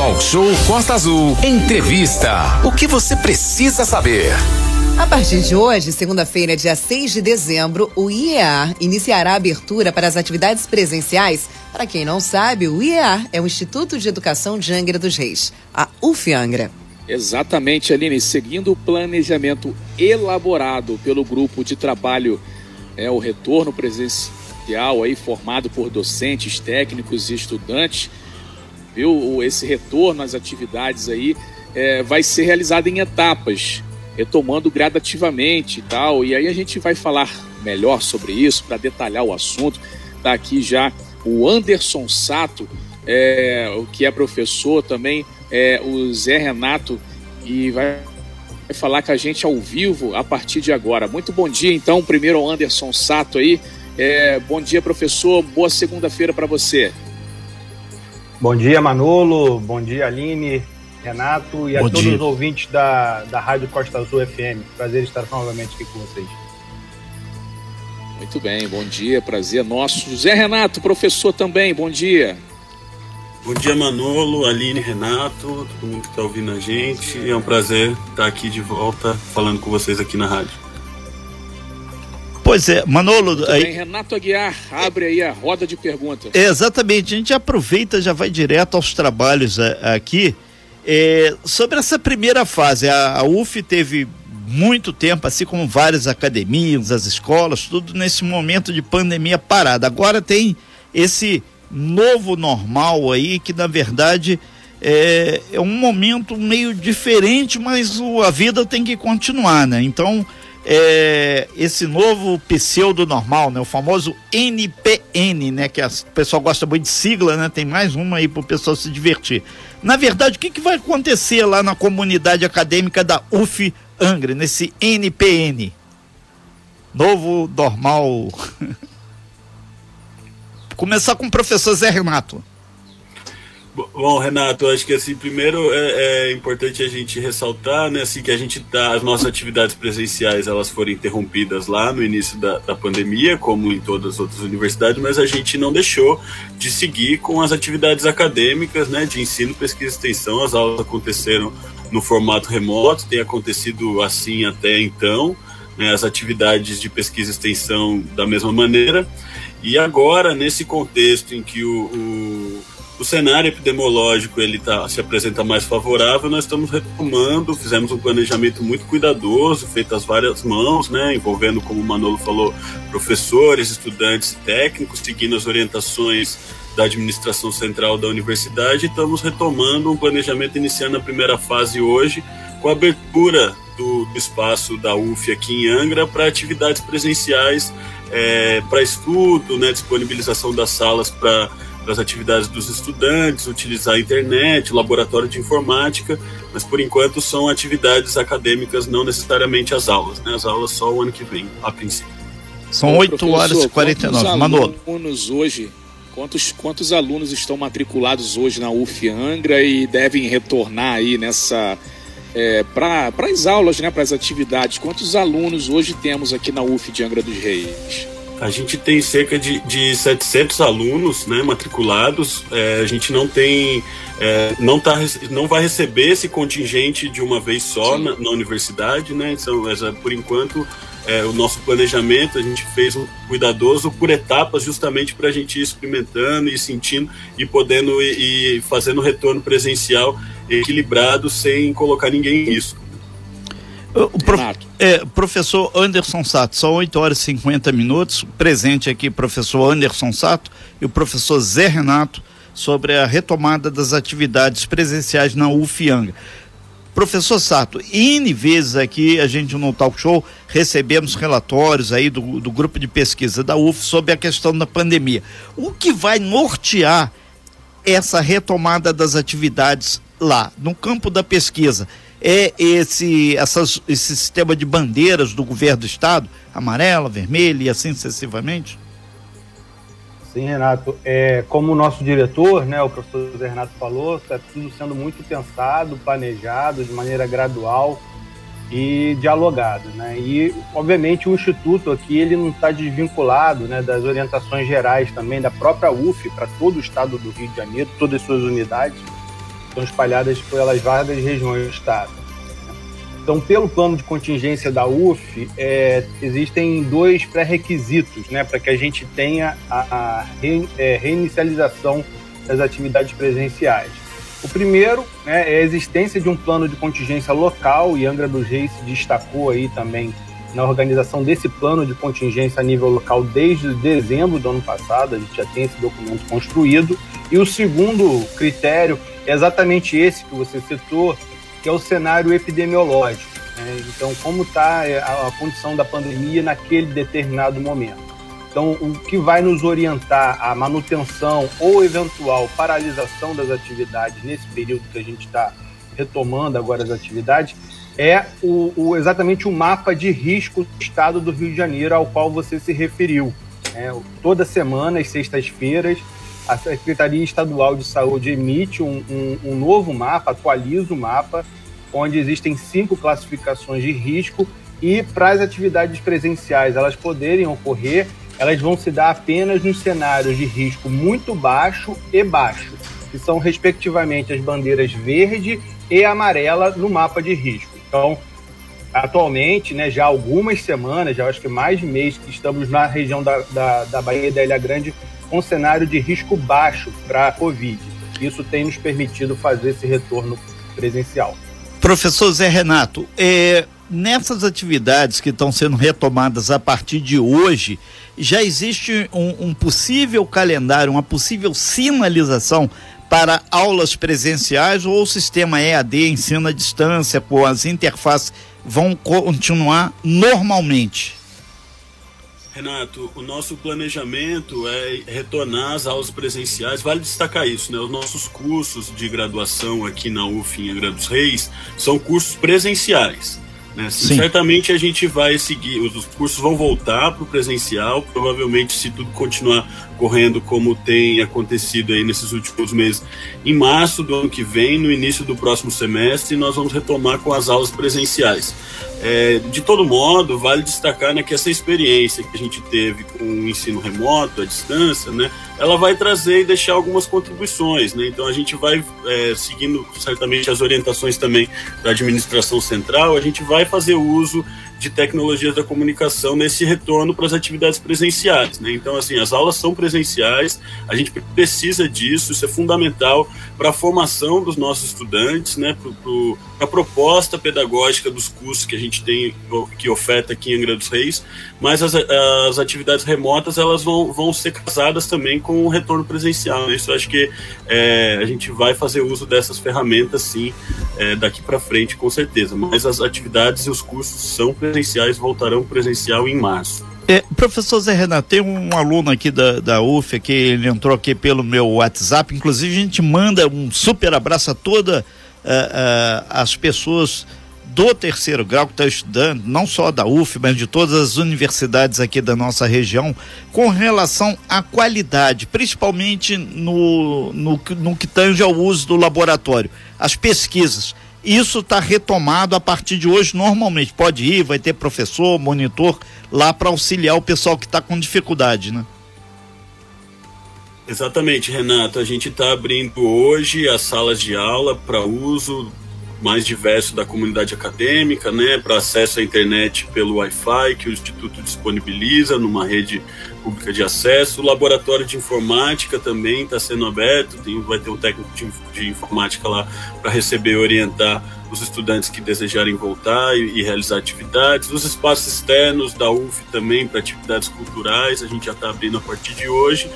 Talk Show Costa Azul. Entrevista. O que você precisa saber? A partir de hoje, segunda-feira, dia 6 de dezembro, o IEA iniciará a abertura para as atividades presenciais. Para quem não sabe, o IEA é o Instituto de Educação de Angra dos Reis, a UF Angra. Exatamente, Aline, seguindo o planejamento elaborado pelo grupo de trabalho, é o retorno presencial aí formado por docentes, técnicos e estudantes, viu? Esse retorno às atividades aí é, vai ser realizado em etapas retomando gradativamente e tal. E aí a gente vai falar melhor sobre isso, para detalhar o assunto. Está aqui já o Anderson Sato, é, que é professor também, é, o Zé Renato, e vai falar com a gente ao vivo a partir de agora. Muito bom dia, então, primeiro ao Anderson Sato aí. É, bom dia, professor. Boa segunda-feira para você. Bom dia, Manolo. Bom dia, Aline. Renato e a todos os ouvintes da, da Rádio Costa Azul FM. Prazer estar novamente aqui com vocês. Muito bem, bom dia, prazer nosso. José Renato, professor também, bom dia. Bom dia, Manolo, Aline, Renato, todo mundo que está ouvindo a gente. É um prazer estar aqui de volta falando com vocês aqui na rádio. Pois é, Manolo. Aí... Bem, Renato Aguiar, abre aí a roda de perguntas. exatamente, a gente aproveita, já vai direto aos trabalhos é, aqui. É, sobre essa primeira fase, a, a UF teve muito tempo, assim como várias academias, as escolas, tudo nesse momento de pandemia parada. Agora tem esse novo normal aí, que na verdade é, é um momento meio diferente, mas o, a vida tem que continuar, né? Então, é, esse novo pseudo normal, né? O famoso NPN, né? Que o pessoal gosta muito de sigla, né? Tem mais uma aí para o pessoal se divertir. Na verdade, o que, que vai acontecer lá na comunidade acadêmica da UF Angra, nesse NPN? Novo normal. Começar com o professor Zé Renato. Bom, Renato, acho que assim, primeiro é, é, importante a gente ressaltar, né, assim, que a gente tá, as nossas atividades presenciais, elas foram interrompidas lá no início da, da pandemia, como em todas as outras universidades, mas a gente não deixou de seguir com as atividades acadêmicas, né, de ensino, pesquisa e extensão, as aulas aconteceram no formato remoto, tem acontecido assim até então, né, as atividades de pesquisa e extensão da mesma maneira, e agora, nesse contexto em que o, o o cenário epidemiológico ele tá, se apresenta mais favorável, nós estamos retomando, fizemos um planejamento muito cuidadoso, feito às várias mãos, né, envolvendo, como o Manolo falou, professores, estudantes técnicos, seguindo as orientações da administração central da universidade, estamos retomando um planejamento iniciando a primeira fase hoje, com a abertura do, do espaço da UF aqui em Angra para atividades presenciais, é, para estudo, né, disponibilização das salas para para as atividades dos estudantes, utilizar a internet, laboratório de informática, mas por enquanto são atividades acadêmicas, não necessariamente as aulas, né? As aulas só o ano que vem, a princípio. São 8 horas e 49, Manolo. Alunos hoje, quantos, quantos alunos estão matriculados hoje na UF Angra e devem retornar aí nessa é, para as aulas, né, para as atividades? Quantos alunos hoje temos aqui na UF de Angra dos Reis? A gente tem cerca de, de 700 alunos né, matriculados. É, a gente não tem, é, não, tá, não vai receber esse contingente de uma vez só na, na, universidade, né? Então, por enquanto, é, o nosso planejamento a gente fez um cuidadoso por etapas, justamente para a gente ir experimentando e sentindo e podendo e, e fazendo retorno presencial equilibrado sem colocar ninguém em risco. O prof, é, professor Anderson Sato, são 8 horas e 50 minutos. Presente aqui, professor Anderson Sato e o professor Zé Renato sobre a retomada das atividades presenciais na UFIANGA. Professor Sato, N vezes aqui a gente no Talk Show recebemos relatórios aí do, do grupo de pesquisa da UF sobre a questão da pandemia. O que vai nortear essa retomada das atividades lá, no campo da pesquisa? É esse, essas, esse sistema de bandeiras do governo do estado, amarela, vermelha e assim sucessivamente? Sim, Renato. É, como o nosso diretor, né, o professor Renato falou, está tudo sendo muito pensado, planejado de maneira gradual e dialogado, né? E obviamente o instituto aqui ele não está desvinculado, né, das orientações gerais também da própria UF para todo o estado do Rio de Janeiro, todas as suas unidades estão espalhadas pelas várias regiões do estado. Então, pelo plano de contingência da UF, é, existem dois pré-requisitos né, para que a gente tenha a, a é, reinicialização das atividades presenciais. O primeiro né, é a existência de um plano de contingência local, e Angra dos Reis se destacou aí também na organização desse plano de contingência a nível local desde dezembro do ano passado, a gente já tem esse documento construído. E o segundo critério é exatamente esse que você citou, que é o cenário epidemiológico. Né? Então, como está a, a condição da pandemia naquele determinado momento. Então, o que vai nos orientar a manutenção ou eventual paralisação das atividades nesse período que a gente está retomando agora as atividades é o, o, exatamente o mapa de risco do estado do Rio de Janeiro ao qual você se referiu. É, toda semana, às sextas-feiras, a Secretaria Estadual de Saúde emite um, um, um novo mapa, atualiza o mapa, onde existem cinco classificações de risco e para as atividades presenciais elas poderem ocorrer, elas vão se dar apenas nos cenários de risco muito baixo e baixo, que são respectivamente as bandeiras verde e amarela no mapa de risco. Então, atualmente, né, já há algumas semanas, já acho que mais de mês que estamos na região da, da, da Bahia da Ilha Grande com cenário de risco baixo para a Covid. Isso tem nos permitido fazer esse retorno presencial. Professor Zé Renato, é, nessas atividades que estão sendo retomadas a partir de hoje, já existe um, um possível calendário, uma possível sinalização para aulas presenciais ou o sistema EAD, ensino à distância, com as interfaces vão continuar normalmente? Renato, o nosso planejamento é retornar às aulas presenciais. Vale destacar isso, né? Os nossos cursos de graduação aqui na UF em Angra dos Reis são cursos presenciais. Né? Assim, certamente a gente vai seguir, os cursos vão voltar para o presencial, provavelmente se tudo continuar correndo como tem acontecido aí nesses últimos meses. Em março do ano que vem, no início do próximo semestre, nós vamos retomar com as aulas presenciais. É, de todo modo, vale destacar né, que essa experiência que a gente teve com o ensino remoto, à distância, né, ela vai trazer e deixar algumas contribuições. Né? Então, a gente vai, é, seguindo certamente as orientações também da administração central, a gente vai fazer uso de tecnologias da comunicação nesse retorno para as atividades presenciais. Né? Então, assim, as aulas são presenciais, a gente precisa disso, isso é fundamental para a formação dos nossos estudantes, né? para a proposta pedagógica dos cursos que a gente tem, que oferta aqui em Angra dos Reis, mas as, as atividades remotas elas vão, vão ser casadas também com o retorno presencial. Né? Isso acho que é, a gente vai fazer uso dessas ferramentas, sim, é, daqui para frente, com certeza, mas as atividades e os cursos são presenciais presenciais voltarão presencial em março. É, professor Zé Renato, tem um aluno aqui da, da UF que ele entrou aqui pelo meu WhatsApp, inclusive a gente manda um super abraço a todas uh, uh, as pessoas do terceiro grau que estão tá estudando, não só da UF, mas de todas as universidades aqui da nossa região, com relação à qualidade, principalmente no, no, no que tange ao uso do laboratório, as pesquisas. Isso está retomado a partir de hoje normalmente. Pode ir, vai ter professor, monitor lá para auxiliar o pessoal que está com dificuldade, né? Exatamente, Renato. A gente está abrindo hoje as salas de aula para uso mais diverso da comunidade acadêmica, né, para acesso à internet pelo Wi-Fi que o Instituto disponibiliza numa rede pública de acesso. O laboratório de informática também está sendo aberto, tem, vai ter um técnico de, de informática lá para receber e orientar os estudantes que desejarem voltar e, e, realizar atividades. Os espaços externos da UF também para atividades culturais, a gente já está abrindo a partir de hoje.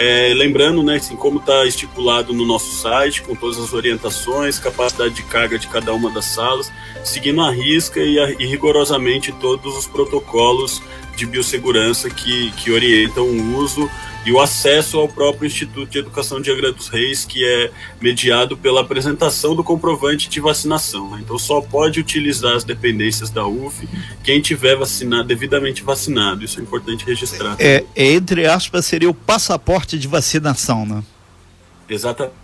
É, lembrando, né, assim, como está estipulado no nosso site, com todas as orientações, capacidade de carga de cada uma das salas, seguindo a risca e, a, e rigorosamente todos os protocolos de biossegurança que, que orientam o uso e o acesso ao próprio Instituto de Educação de Angra dos Reis, que é mediado pela apresentação do comprovante de vacinação. Né? Então, só pode utilizar as dependências da UF quem tiver vacinado, devidamente vacinado. Isso é importante registrar. É, entre aspas, seria o passaporte de vacinação, né? Exatamente.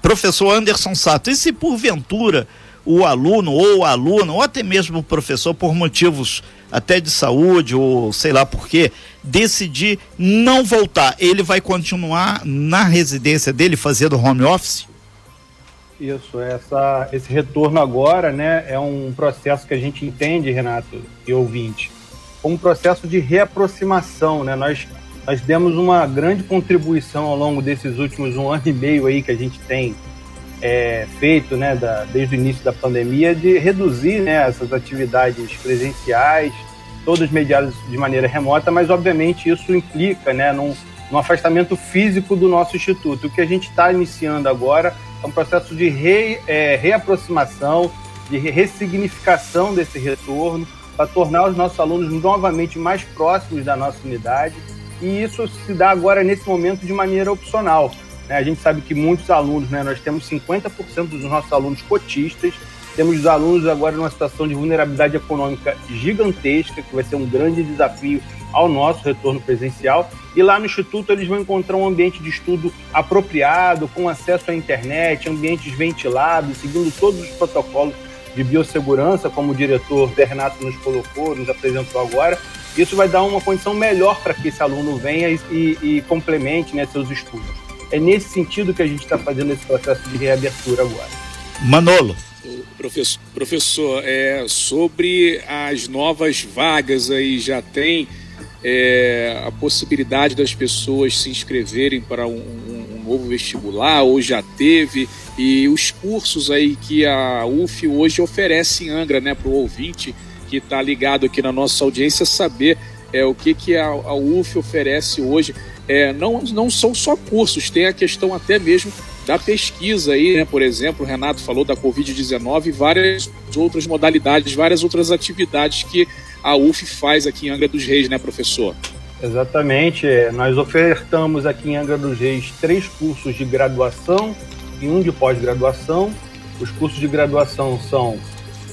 Professor Anderson Sato, e se porventura o aluno ou a aluna, ou até mesmo o professor, por motivos até de saúde ou sei lá por quê, decidir não voltar, ele vai continuar na residência dele fazendo home office? Isso, essa, esse retorno agora, né, é um processo que a gente entende, Renato e ouvinte, como um processo de reaproximação, né? Nós, nós demos uma grande contribuição ao longo desses últimos um ano e meio aí que a gente tem é, feito, né, da, desde o início da pandemia, de reduzir, né, essas atividades presenciais, todas mediadas de maneira remota, mas obviamente isso implica, né, num, num afastamento físico do nosso instituto. O que a gente está iniciando agora é um processo de re, é, reaproximação, de ressignificação desse retorno, para tornar os nossos alunos novamente mais próximos da nossa unidade. E isso se dá agora, nesse momento, de maneira opcional. Né? A gente sabe que muitos alunos, né, nós temos 50% dos nossos alunos cotistas, temos os alunos agora numa situação de vulnerabilidade econômica gigantesca, que vai ser um grande desafio ao nosso retorno presencial. E lá no Instituto eles vão encontrar um ambiente de estudo apropriado, com acesso à internet, ambientes ventilados, seguindo todos os protocolos de biossegurança, como o diretor Renato nos colocou, nos apresentou agora. Isso vai dar uma condição melhor para que esse aluno venha e, e, e complemente né, seus estudos. É nesse sentido que a gente está fazendo esse processo de reabertura agora. Manolo. Professor, professor é, sobre as novas vagas aí, já tem é, a possibilidade das pessoas se inscreverem para um, um, novo vestibular, ou já teve, e os cursos aí que a UF hoje oferece em Angra, né, para o ouvinte que está ligado aqui na nossa audiência, saber é, o que, que a, a UF oferece hoje. É, não, não são só cursos, tem a questão até mesmo da pesquisa aí, né? Por exemplo, o Renato falou da Covid-19 e várias outras modalidades, várias outras atividades que a UF faz aqui em Angra dos Reis, né, professor? Exatamente. É, nós ofertamos aqui em Angra dos Reis três cursos de graduação e um de pós-graduação. Os cursos de graduação são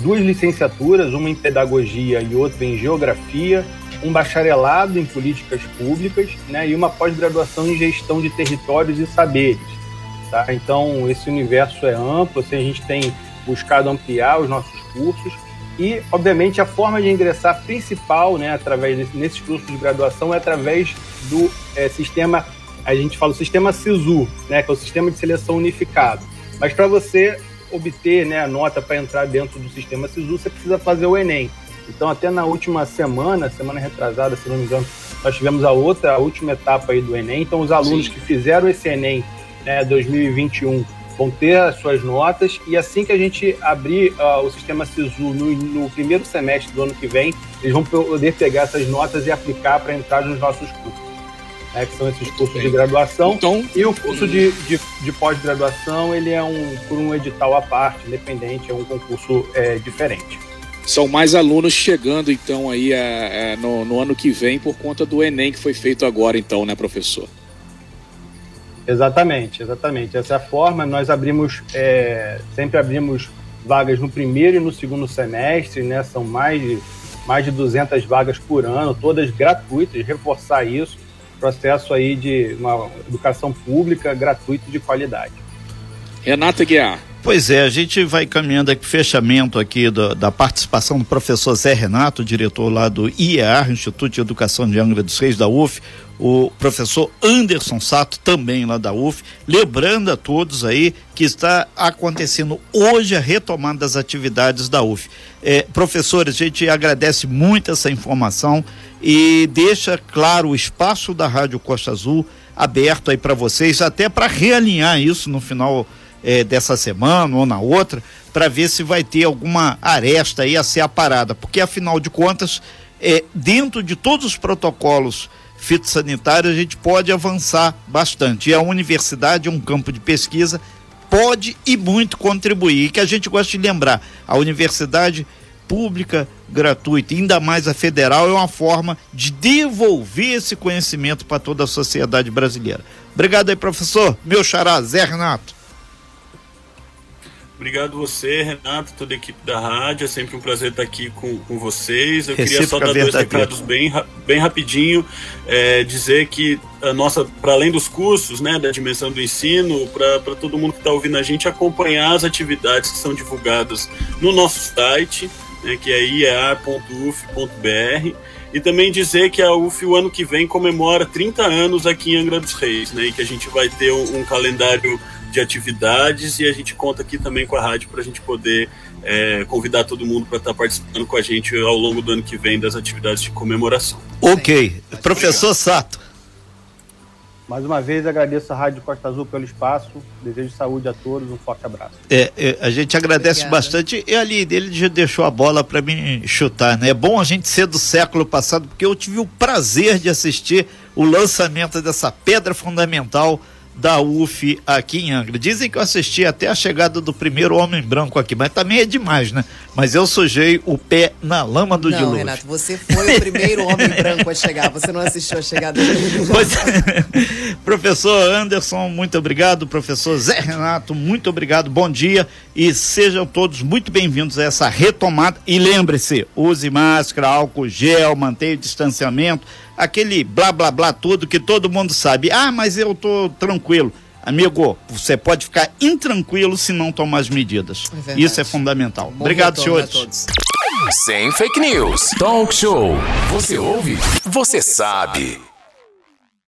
duas licenciaturas, uma em pedagogia e outra em geografia, um bacharelado em políticas públicas né, e uma pós-graduação em gestão de territórios e saberes. Tá? Então, esse universo é amplo, assim, a gente tem buscado ampliar os nossos cursos e, obviamente, a forma de ingressar principal, né, através desse, nesses cursos de graduação é através do é, sistema, a gente fala o sistema SISU, né, que é o sistema de seleção unificado. Mas para você obter né, a nota para entrar dentro do sistema SISU, você precisa fazer o Enem. Então, até na última semana, semana retrasada, se não me engano, nós tivemos a outra, a última etapa aí do Enem. Então, os alunos Sim. que fizeram esse Enem né, 2021 vão ter as suas notas e assim que a gente abrir uh, o sistema SISU no, no, primeiro semestre do ano que vem, eles vão poder pegar essas notas e aplicar para entrar nos nossos cursos. Né, que são esses cursos de graduação. Então, e o curso de, de, de pós-graduação, ele é um por um edital à parte, independente, é um concurso é, diferente. São mais alunos chegando, então, aí é, é, no, no ano que vem por conta do Enem que foi feito agora, então, né, professor? Exatamente, exatamente. Essa é a forma. Nós abrimos, é, sempre abrimos vagas no primeiro e no segundo semestre, né? São mais de, mais de 200 vagas por ano, todas gratuitas, reforçar isso. Processo aí de uma educação pública gratuita de qualidade. Renata Guiar. Pois é, a gente vai caminhando aqui fechamento aqui do, da participação do professor Zé Renato, diretor lá do IEAR, Instituto de Educação de Angra dos Reis da UF, o professor Anderson Sato, também lá da UF, lembrando a todos aí que está acontecendo hoje a retomada das atividades da UF. É, professores, a gente agradece muito essa informação e deixa claro o espaço da Rádio Costa Azul aberto aí para vocês, até para realinhar isso no final é, dessa semana ou na outra, para ver se vai ter alguma aresta aí a ser aparada, porque afinal de contas, é, dentro de todos os protocolos fitossanitários, a gente pode avançar bastante. E a universidade é um campo de pesquisa, pode e muito contribuir. E que a gente gosta de lembrar, a universidade pública, gratuita, ainda mais a federal, é uma forma de devolver esse conhecimento para toda a sociedade brasileira. Obrigado aí, professor. Meu xará, Zé Renato. Obrigado você, Renato, toda a equipe da rádio. É sempre um prazer estar aqui com, com vocês. Eu queria só dar dois recados bem, bem rapidinho. É, dizer que a nossa, para além dos cursos, né, da dimensão do ensino, para todo mundo que está ouvindo a gente acompanhar as atividades que são divulgadas no nosso site, né, que é iea.uf.br. E também dizer que a UF o ano que vem comemora 30 anos aqui em Angra dos Reis, né? E que a gente vai ter um, um calendário de atividades e a gente conta aqui também com a rádio para a gente poder é, convidar todo mundo para estar tá participando com a gente ao longo do ano que vem das atividades de comemoração. Ok. Professor Sato. Mais uma vez agradeço a Rádio Costa Azul pelo espaço, desejo saúde a todos, um forte abraço. É, é a gente agradece Obrigada. bastante e ali ele já deixou a bola para mim chutar, né? É bom a gente ser do século passado porque eu tive o prazer de assistir o lançamento dessa pedra fundamental da UF aqui em Angra. Dizem que eu assisti até a chegada do primeiro homem branco aqui, mas também é demais, né? Mas eu sujei o pé na lama do não, dilúvio. Renato, você foi o primeiro homem branco a chegar, você não assistiu a chegada do pois, Professor Anderson, muito obrigado. Professor Zé Renato, muito obrigado. Bom dia e sejam todos muito bem-vindos a essa retomada. E lembre-se, use máscara, álcool gel, mantenha o distanciamento aquele blá blá blá tudo que todo mundo sabe. Ah, mas eu tô tranquilo. Amigo, você pode ficar intranquilo se não tomar as medidas. É Isso é fundamental. Bom Obrigado, senhores. Sem fake news. Talk show. Você ouve? Você sabe.